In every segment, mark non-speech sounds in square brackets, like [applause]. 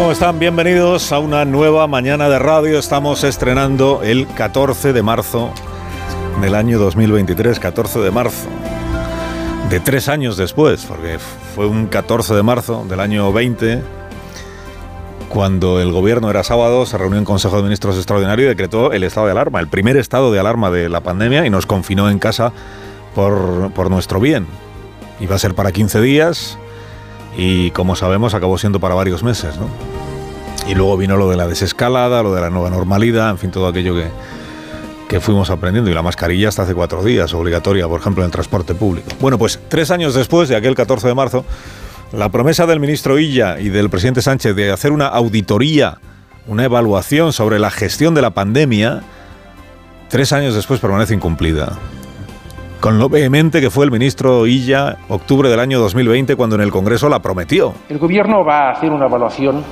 ¿Cómo están? Bienvenidos a una nueva mañana de radio. Estamos estrenando el 14 de marzo del año 2023, 14 de marzo. De tres años después, porque fue un 14 de marzo del año 20, cuando el gobierno era sábado, se reunió en Consejo de Ministros extraordinario y decretó el estado de alarma, el primer estado de alarma de la pandemia y nos confinó en casa por, por nuestro bien. Iba a ser para 15 días y como sabemos acabó siendo para varios meses, ¿no? Y luego vino lo de la desescalada, lo de la nueva normalidad, en fin, todo aquello que, que fuimos aprendiendo. Y la mascarilla hasta hace cuatro días, obligatoria, por ejemplo, en el transporte público. Bueno, pues tres años después de aquel 14 de marzo, la promesa del ministro Illa y del presidente Sánchez de hacer una auditoría, una evaluación sobre la gestión de la pandemia, tres años después permanece incumplida. Con lo vehemente que fue el ministro Illa, octubre del año 2020, cuando en el Congreso la prometió. El Gobierno va a hacer una evaluación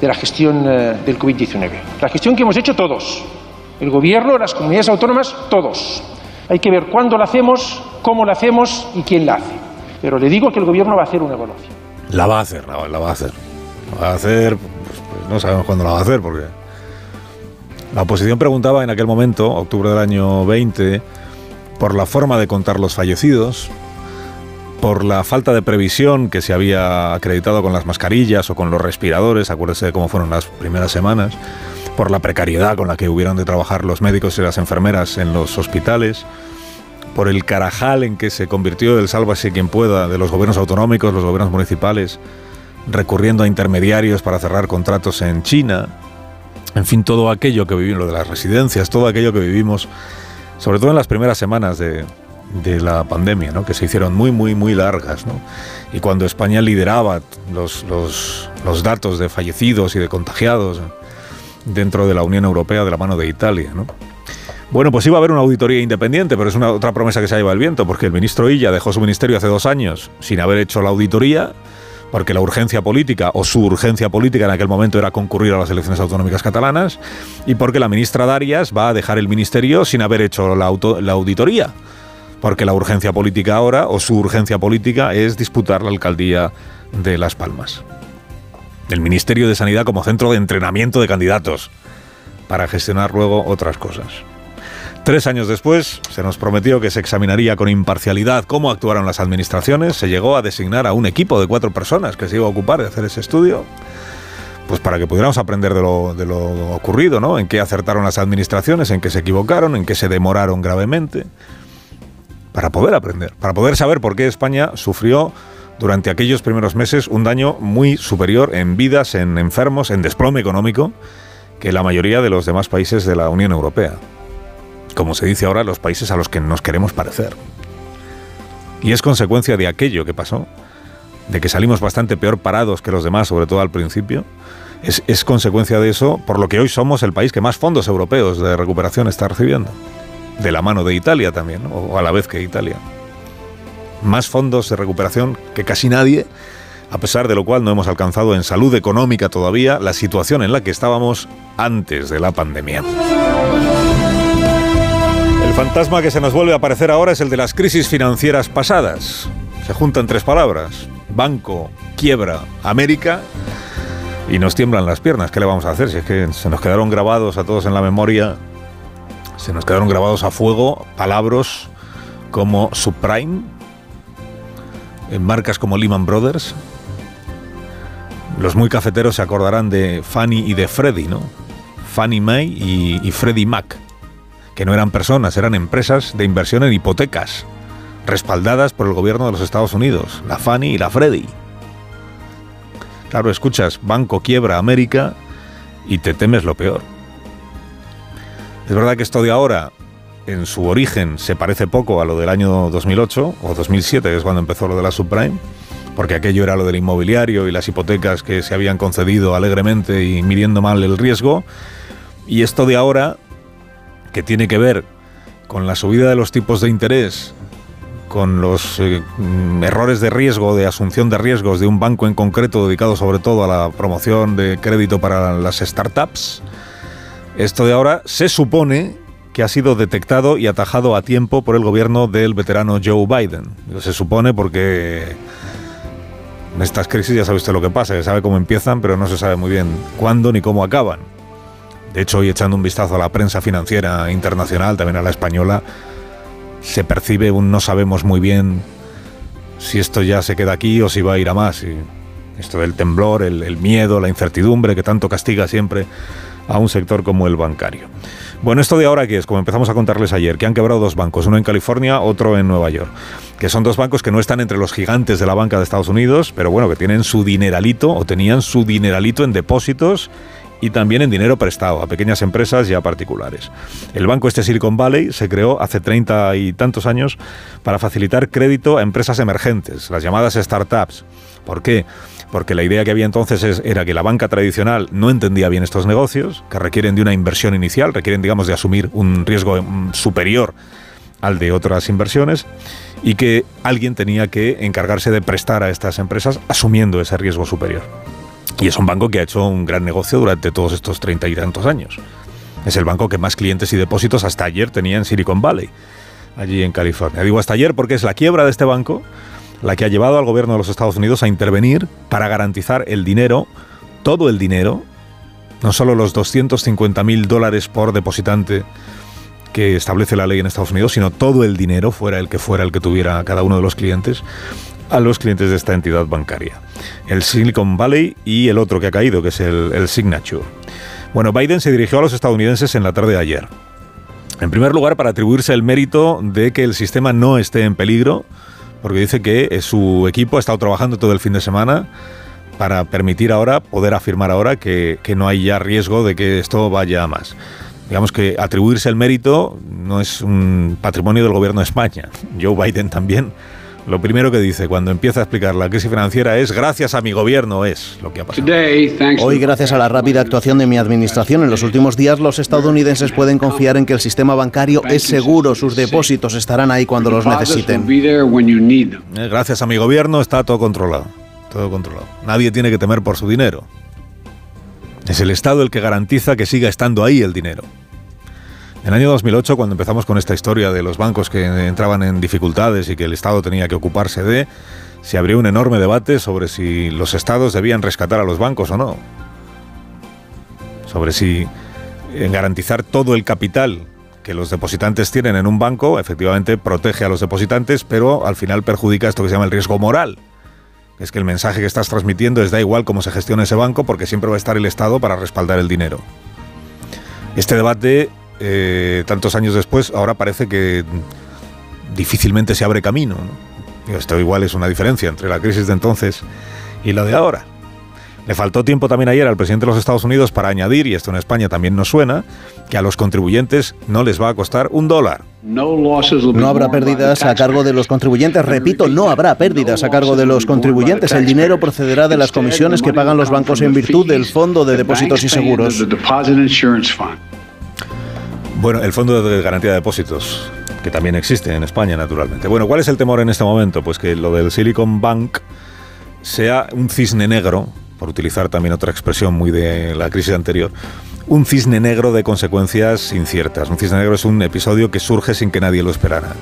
de la gestión eh, del COVID-19. La gestión que hemos hecho todos. El Gobierno, las comunidades autónomas, todos. Hay que ver cuándo la hacemos, cómo la hacemos y quién la hace. Pero le digo que el Gobierno va a hacer una evaluación. La va a hacer, la, la va a hacer. La va a hacer, pues, pues no sabemos cuándo la va a hacer, porque la oposición preguntaba en aquel momento, octubre del año 20, por la forma de contar los fallecidos, por la falta de previsión que se había acreditado con las mascarillas o con los respiradores, acuérdese de cómo fueron las primeras semanas, por la precariedad con la que hubieron de trabajar los médicos y las enfermeras en los hospitales, por el carajal en que se convirtió el sálvase quien pueda de los gobiernos autonómicos, los gobiernos municipales, recurriendo a intermediarios para cerrar contratos en China, en fin, todo aquello que vivimos, lo de las residencias, todo aquello que vivimos, sobre todo en las primeras semanas de, la pandemia, ¿no? que se hicieron muy, muy, muy largas. Y cuando España lideraba los, datos de fallecidos y de contagiados dentro de la Unión Europea de la mano de Italia. ¿no? Bueno, pues iba a haber una auditoría independiente, pero es una otra promesa que se ha llevado el viento, porque el ministro Illa dejó su ministerio hace dos años sin haber hecho la auditoría, porque la urgencia política o su urgencia política en aquel momento era concurrir a las elecciones autonómicas catalanas, y porque la ministra Darias va a dejar el ministerio sin haber hecho la, auditoría porque la urgencia política ahora, o su urgencia política, es disputar la alcaldía de Las Palmas. El Ministerio de Sanidad como centro de entrenamiento de candidatos, para gestionar luego otras cosas. Tres años después, se nos prometió que se examinaría con imparcialidad cómo actuaron las administraciones, se llegó a designar a un equipo de cuatro personas que se iba a ocupar de hacer ese estudio, pues para que pudiéramos aprender de lo, de lo ocurrido, ¿no? En qué acertaron las administraciones, en qué se equivocaron, en qué se demoraron gravemente para poder aprender, para poder saber por qué España sufrió durante aquellos primeros meses un daño muy superior en vidas, en enfermos, en desplome económico que la mayoría de los demás países de la Unión Europea. Como se dice ahora, los países a los que nos queremos parecer. Y es consecuencia de aquello que pasó, de que salimos bastante peor parados que los demás, sobre todo al principio. Es, consecuencia de eso por lo que hoy somos el país que más fondos europeos de recuperación está recibiendo de la mano de Italia también, o a la vez que Italia. Más fondos de recuperación que casi nadie, a pesar de lo cual no hemos alcanzado en salud económica todavía la situación en la que estábamos antes de la pandemia. Fantasma que se nos vuelve a aparecer ahora es el de las crisis financieras pasadas. Se juntan tres palabras, banco, quiebra, América, y nos tiemblan las piernas. ¿Qué le vamos a hacer? Si es que se nos quedaron grabados a todos en la memoria se nos quedaron grabados a fuego palabras como subprime, en marcas como Lehman Brothers. Los muy cafeteros se acordarán de Fannie y de Freddie, ¿no? Fannie Mae y, y Freddie Mac, que no eran personas, eran empresas de inversión en hipotecas, respaldadas por el gobierno de los Estados Unidos, la Fannie y la Freddie. Claro, escuchas, banco quiebra América y te temes lo peor. Es verdad que esto de ahora, en su origen, se parece poco a lo del año 2008 o 2007, que es cuando empezó lo de la subprime, porque aquello era lo del inmobiliario y las hipotecas que se habían concedido alegremente y midiendo mal el riesgo. Y esto de ahora, que tiene que ver con la subida de los tipos de interés, con los eh, mm, errores de riesgo, de asunción de riesgos de un banco en concreto dedicado sobre todo a la promoción de crédito para las startups, esto de ahora se supone que ha sido detectado y atajado a tiempo por el gobierno del veterano Joe Biden. Se supone porque en estas crisis ya sabe usted lo que pasa, se sabe cómo empiezan, pero no se sabe muy bien cuándo ni cómo acaban. De hecho, hoy echando un vistazo a la prensa financiera internacional, también a la española, se percibe un no sabemos muy bien si esto ya se queda aquí o si va a ir a más. Y esto del temblor, el, el miedo, la incertidumbre que tanto castiga siempre a un sector como el bancario. Bueno, esto de ahora que es, como empezamos a contarles ayer, que han quebrado dos bancos, uno en California, otro en Nueva York, que son dos bancos que no están entre los gigantes de la banca de Estados Unidos, pero bueno, que tienen su dineralito o tenían su dineralito en depósitos y también en dinero prestado a pequeñas empresas y a particulares. El banco este Silicon Valley se creó hace treinta y tantos años para facilitar crédito a empresas emergentes, las llamadas startups. ¿Por qué? porque la idea que había entonces era que la banca tradicional no entendía bien estos negocios, que requieren de una inversión inicial, requieren, digamos, de asumir un riesgo mm, superior al de otras inversiones y que alguien tenía que encargarse de prestar a estas empresas asumiendo ese riesgo superior. Y es un banco que ha hecho un gran negocio durante todos estos treinta y tantos años. Es el banco que más clientes y depósitos hasta ayer tenía en Silicon Valley, allí en California. Digo hasta ayer porque es la quiebra de este banco la que ha llevado al gobierno de los Estados Unidos a intervenir para garantizar el dinero, todo el dinero, no solo los 250 mil dólares por depositante que establece la ley en Estados Unidos, sino todo el dinero, fuera el que fuera el que tuviera cada uno de los clientes, a los clientes de esta entidad bancaria. El Silicon Valley y el otro que ha caído, que es el, Signature. Bueno, Biden se dirigió a los estadounidenses en la tarde de ayer. En primer lugar, para atribuirse el mérito de que el sistema no esté en peligro, porque dice que eh, su equipo ha estado trabajando todo el fin de semana para permitir ahora, poder afirmar ahora que, no hay ya riesgo de que esto vaya a más. Digamos que atribuirse el mérito no es un patrimonio del gobierno de España. Joe Biden también lo primero que dice cuando empieza a explicar la crisis financiera es gracias a mi gobierno es lo que ha pasado. Hoy, gracias a la rápida actuación de mi administración en los últimos días, los estadounidenses pueden confiar en que el sistema bancario es seguro, sus depósitos estarán ahí cuando los necesiten. Eh, gracias a mi gobierno está todo controlado, todo controlado. Nadie tiene que temer por su dinero. Es el Estado el que garantiza que siga estando ahí el dinero. En el año 2008, cuando empezamos con esta historia de los bancos que entraban en dificultades y que el Estado tenía que ocuparse de, se abrió un enorme debate sobre si los estados debían rescatar a los bancos o no. Sobre si garantizar todo el capital que los depositantes tienen en un banco, efectivamente protege a los depositantes, pero al final perjudica esto que se llama el riesgo moral. Es que el mensaje que estás transmitiendo es da igual cómo se gestione ese banco porque siempre va a estar el Estado para respaldar el dinero. Este debate eh, tantos años después, ahora parece que difícilmente se abre camino. Esto igual es una diferencia entre la crisis de entonces y la de ahora. Le faltó tiempo también ayer al presidente de los Estados Unidos para añadir, y esto en España también nos suena, que a los contribuyentes no les va a costar un dólar. No habrá pérdidas a cargo de los contribuyentes. Repito, no habrá pérdidas a cargo de los contribuyentes. El dinero procederá de las comisiones que pagan los bancos en virtud del Fondo de Depósitos y Seguros. Bueno, el Fondo de Garantía de Depósitos, que también existe en España, naturalmente. Bueno, ¿cuál es el temor en este momento? Pues que lo del Silicon Bank sea un cisne negro, por utilizar también otra expresión muy de la crisis anterior, un cisne negro de consecuencias inciertas. Un cisne negro es un episodio que surge sin que nadie lo esperara.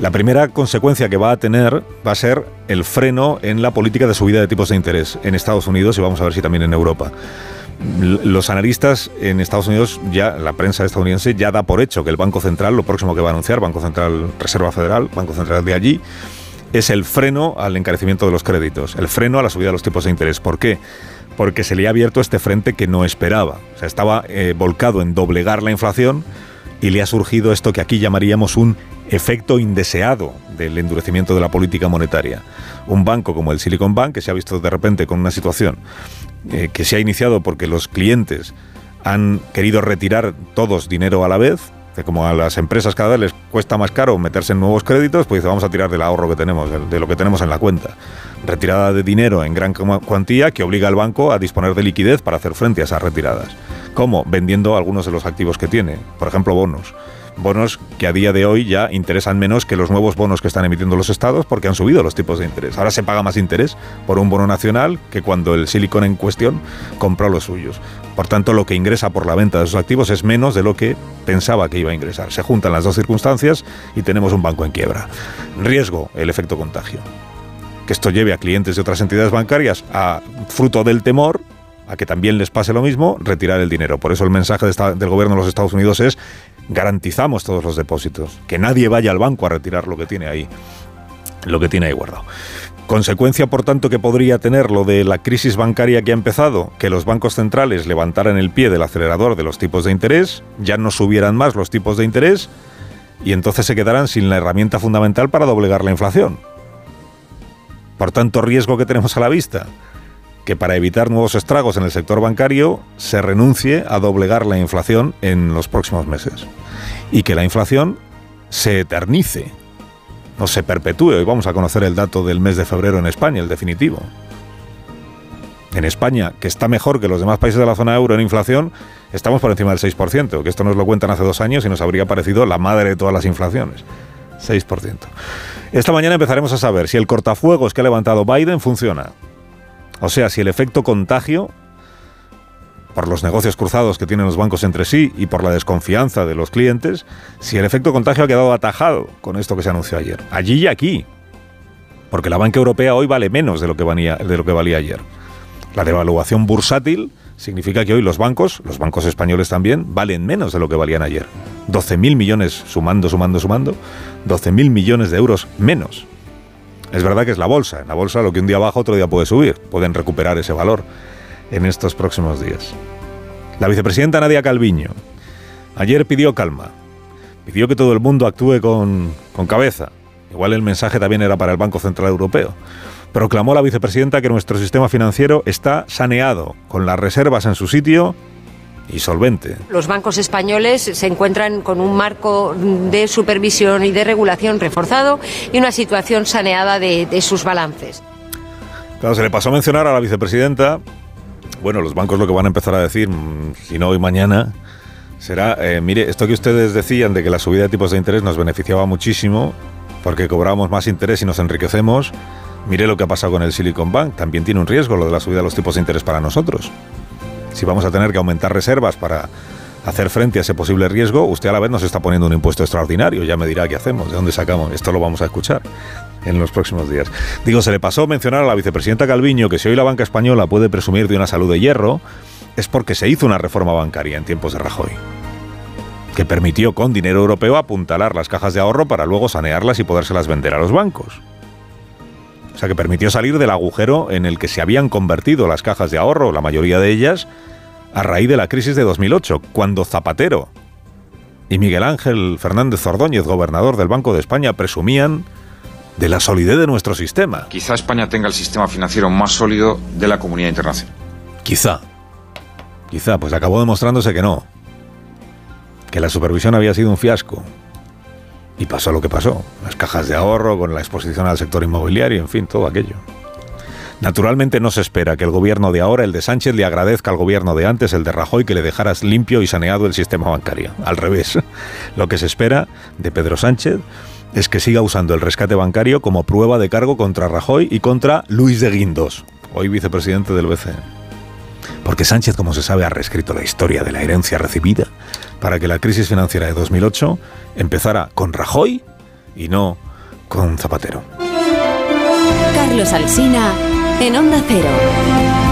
La primera consecuencia que va a tener va a ser el freno en la política de subida de tipos de interés en Estados Unidos y vamos a ver si también en Europa los analistas en Estados Unidos, ya la prensa estadounidense ya da por hecho que el Banco Central, lo próximo que va a anunciar, Banco Central Reserva Federal, Banco Central de allí, es el freno al encarecimiento de los créditos, el freno a la subida de los tipos de interés. ¿Por qué? Porque se le ha abierto este frente que no esperaba. O sea, estaba eh, volcado en doblegar la inflación y le ha surgido esto que aquí llamaríamos un efecto indeseado del endurecimiento de la política monetaria. Un banco como el Silicon Bank, que se ha visto de repente con una situación eh, que se ha iniciado porque los clientes han querido retirar todos dinero a la vez, como a las empresas cada vez les cuesta más caro meterse en nuevos créditos, pues vamos a tirar del ahorro que tenemos, de lo que tenemos en la cuenta. Retirada de dinero en gran cuantía que obliga al banco a disponer de liquidez para hacer frente a esas retiradas. ¿Cómo? Vendiendo algunos de los activos que tiene, por ejemplo, bonos bonos que a día de hoy ya interesan menos que los nuevos bonos que están emitiendo los estados porque han subido los tipos de interés. Ahora se paga más interés por un bono nacional que cuando el Silicon en cuestión compró los suyos. Por tanto, lo que ingresa por la venta de esos activos es menos de lo que pensaba que iba a ingresar. Se juntan las dos circunstancias y tenemos un banco en quiebra. Riesgo, el efecto contagio. Que esto lleve a clientes de otras entidades bancarias a fruto del temor a que también les pase lo mismo, retirar el dinero. Por eso el mensaje del gobierno de los Estados Unidos es garantizamos todos los depósitos, que nadie vaya al banco a retirar lo que tiene ahí, lo que tiene ahí guardado. Consecuencia, por tanto, que podría tener lo de la crisis bancaria que ha empezado, que los bancos centrales levantaran el pie del acelerador de los tipos de interés, ya no subieran más los tipos de interés y entonces se quedarán sin la herramienta fundamental para doblegar la inflación. Por tanto, riesgo que tenemos a la vista, que para evitar nuevos estragos en el sector bancario se renuncie a doblegar la inflación en los próximos meses y que la inflación se eternice, no se perpetúe. Hoy vamos a conocer el dato del mes de febrero en España, el definitivo. En España, que está mejor que los demás países de la zona euro en inflación, estamos por encima del 6%, que esto nos lo cuentan hace dos años y nos habría parecido la madre de todas las inflaciones. 6%. Esta mañana empezaremos a saber si el cortafuegos que ha levantado Biden funciona. O sea, si el efecto contagio, por los negocios cruzados que tienen los bancos entre sí y por la desconfianza de los clientes, si el efecto contagio ha quedado atajado con esto que se anunció ayer. Allí y aquí. Porque la banca europea hoy vale menos de lo que valía, de lo que valía ayer. La devaluación bursátil significa que hoy los bancos, los bancos españoles también, valen menos de lo que valían ayer. 12.000 millones, sumando, sumando, sumando, 12.000 millones de euros menos. Es verdad que es la bolsa. En la bolsa lo que un día baja, otro día puede subir. Pueden recuperar ese valor en estos próximos días. La vicepresidenta Nadia Calviño ayer pidió calma. Pidió que todo el mundo actúe con, con cabeza. Igual el mensaje también era para el Banco Central Europeo. Proclamó la vicepresidenta que nuestro sistema financiero está saneado, con las reservas en su sitio y solvente. Los bancos españoles se encuentran con un marco de supervisión y de regulación reforzado y una situación saneada de, sus balances. Claro, se le pasó a mencionar a la vicepresidenta, bueno, los bancos lo que van a empezar a decir, mm, si no hoy mañana, será, eh, mire, esto que ustedes decían de que la subida de tipos de interés nos beneficiaba muchísimo, porque cobramos más interés y nos enriquecemos, mire lo que ha pasado con el Silicon Bank, también tiene un riesgo lo de la subida de los tipos de interés para nosotros si vamos a tener que aumentar reservas para hacer frente a ese posible riesgo, usted a la vez nos está poniendo un impuesto extraordinario. Ya me dirá qué hacemos, de dónde sacamos. Esto lo vamos a escuchar en los próximos días. Digo, se le pasó mencionar a la vicepresidenta Calviño que si hoy la banca española puede presumir de una salud de hierro, es porque se hizo una reforma bancaria en tiempos de Rajoy que permitió con dinero europeo apuntalar las cajas de ahorro para luego sanearlas y podérselas vender a los bancos. Que permitió salir del agujero en el que se habían convertido las cajas de ahorro, la mayoría de ellas, a raíz de la crisis de 2008, cuando Zapatero y Miguel Ángel Fernández Ordóñez, gobernador del Banco de España, presumían de la solidez de nuestro sistema. Quizá España tenga el sistema financiero más sólido de la comunidad internacional. Quizá. Quizá, pues acabó demostrándose que no. Que la supervisión había sido un fiasco y pasó lo que pasó. Las cajas de ahorro, con la exposición al sector inmobiliario, en fin, todo aquello. Naturalmente no se espera que el gobierno de ahora, el de Sánchez, le agradezca al gobierno de antes, el de Rajoy, que le dejaras limpio y saneado el sistema bancario. Al revés, [laughs] lo que se espera de Pedro Sánchez es que siga usando el rescate bancario como prueba de cargo contra Rajoy y contra Luis de Guindos, hoy vicepresidente del BCE. Porque Sánchez, como se sabe, ha reescrito la historia de la herencia recibida para que la crisis financiera de 2008 empezara con Rajoy y no con Zapatero. Carlos Alsina en Onda Cero.